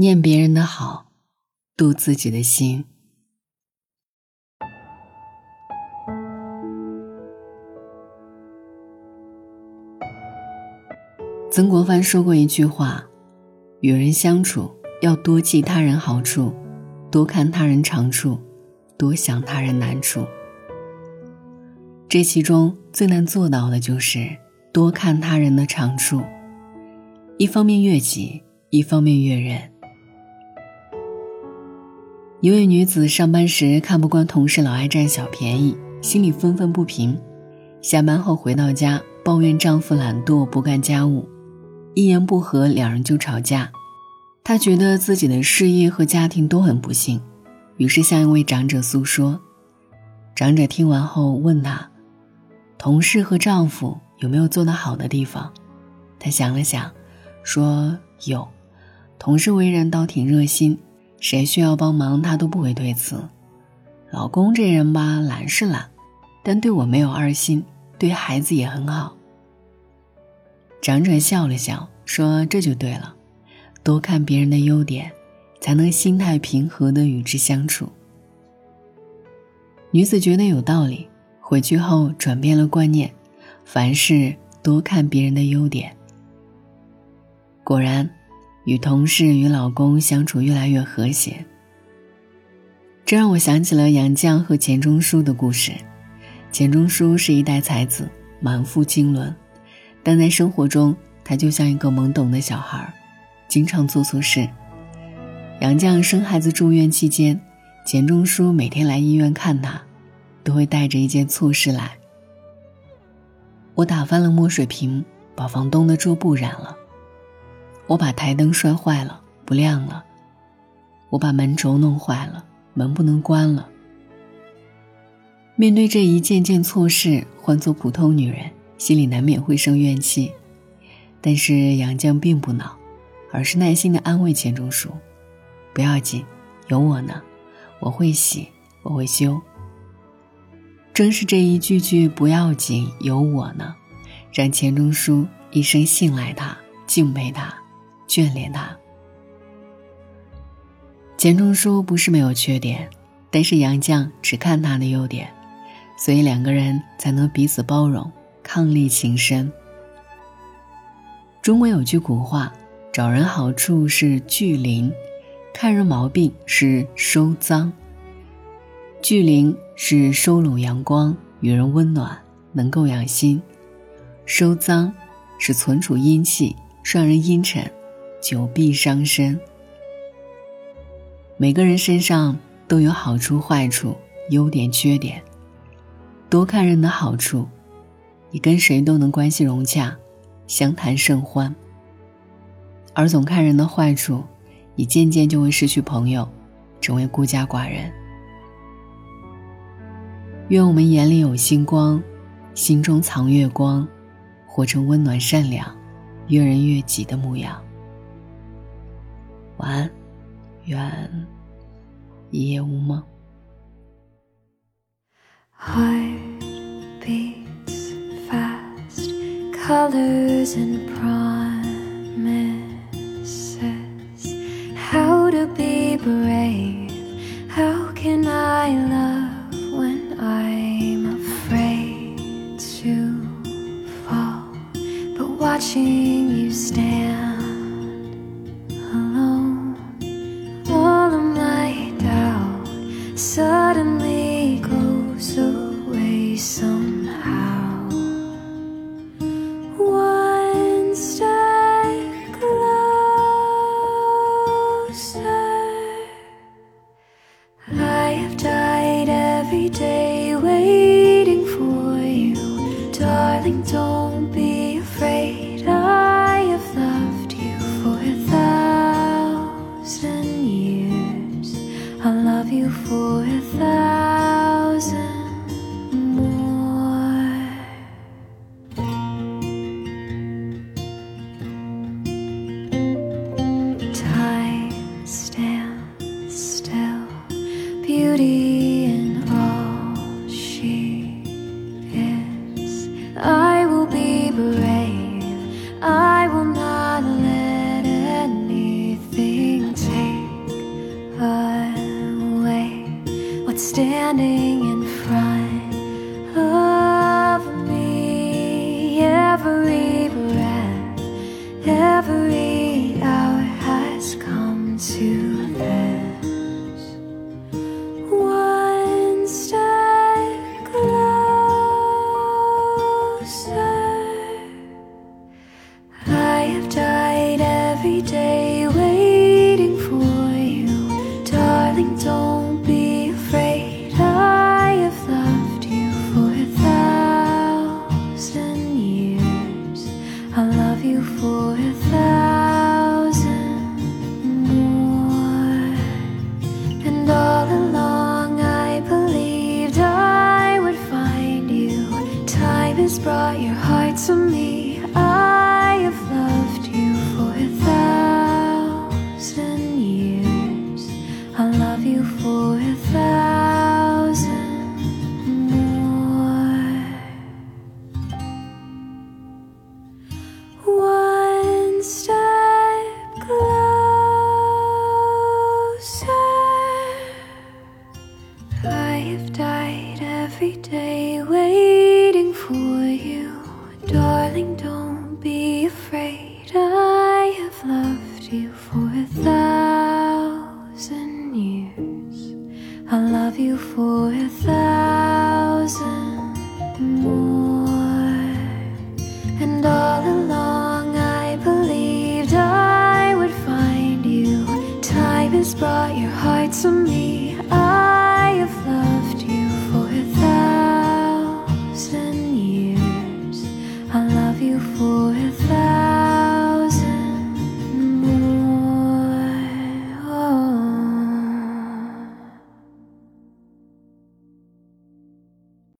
念别人的好，渡自己的心。曾国藩说过一句话：“与人相处，要多记他人好处，多看他人长处，多想他人难处。”这其中最难做到的就是多看他人的长处，一方面悦己，一方面悦人。一位女子上班时看不惯同事老爱占小便宜，心里愤愤不平。下班后回到家，抱怨丈夫懒惰不干家务，一言不合两人就吵架。她觉得自己的事业和家庭都很不幸，于是向一位长者诉说。长者听完后问她：“同事和丈夫有没有做得好的地方？”她想了想，说：“有，同事为人倒挺热心。”谁需要帮忙，他都不会推辞。老公这人吧，懒是懒，但对我没有二心，对孩子也很好。长者笑了笑，说：“这就对了，多看别人的优点，才能心态平和的与之相处。”女子觉得有道理，回去后转变了观念，凡事多看别人的优点。果然。与同事、与老公相处越来越和谐，这让我想起了杨绛和钱钟书的故事。钱钟书是一代才子，满腹经纶，但在生活中，他就像一个懵懂的小孩，经常做错事。杨绛生孩子住院期间，钱钟书每天来医院看他，都会带着一件错事来。我打翻了墨水瓶，把房东的桌布染了。我把台灯摔坏了，不亮了；我把门轴弄坏了，门不能关了。面对这一件件错事，换做普通女人，心里难免会生怨气。但是杨绛并不恼，而是耐心的安慰钱钟书：“不要紧，有我呢，我会洗，我会修。”正是这一句句“不要紧，有我呢”，让钱钟书一生信赖他，敬佩他。眷恋他。钱钟书不是没有缺点，但是杨绛只看他的优点，所以两个人才能彼此包容，伉俪情深。中国有句古话：“找人好处是聚灵，看人毛病是收脏。”聚灵是收拢阳光，与人温暖，能够养心；收脏是存储阴气，让人阴沉。久必伤身。每个人身上都有好处、坏处、优点、缺点。多看人的好处，你跟谁都能关系融洽，相谈甚欢；而总看人的坏处，你渐渐就会失去朋友，成为孤家寡人。愿我们眼里有星光，心中藏月光，活成温暖善良、悦人悦己的模样。晚安，愿一夜无梦。Heart beats fast, colors and promise you forever. brought your heart to me. I have loved you for a thousand years. I love you for a thousand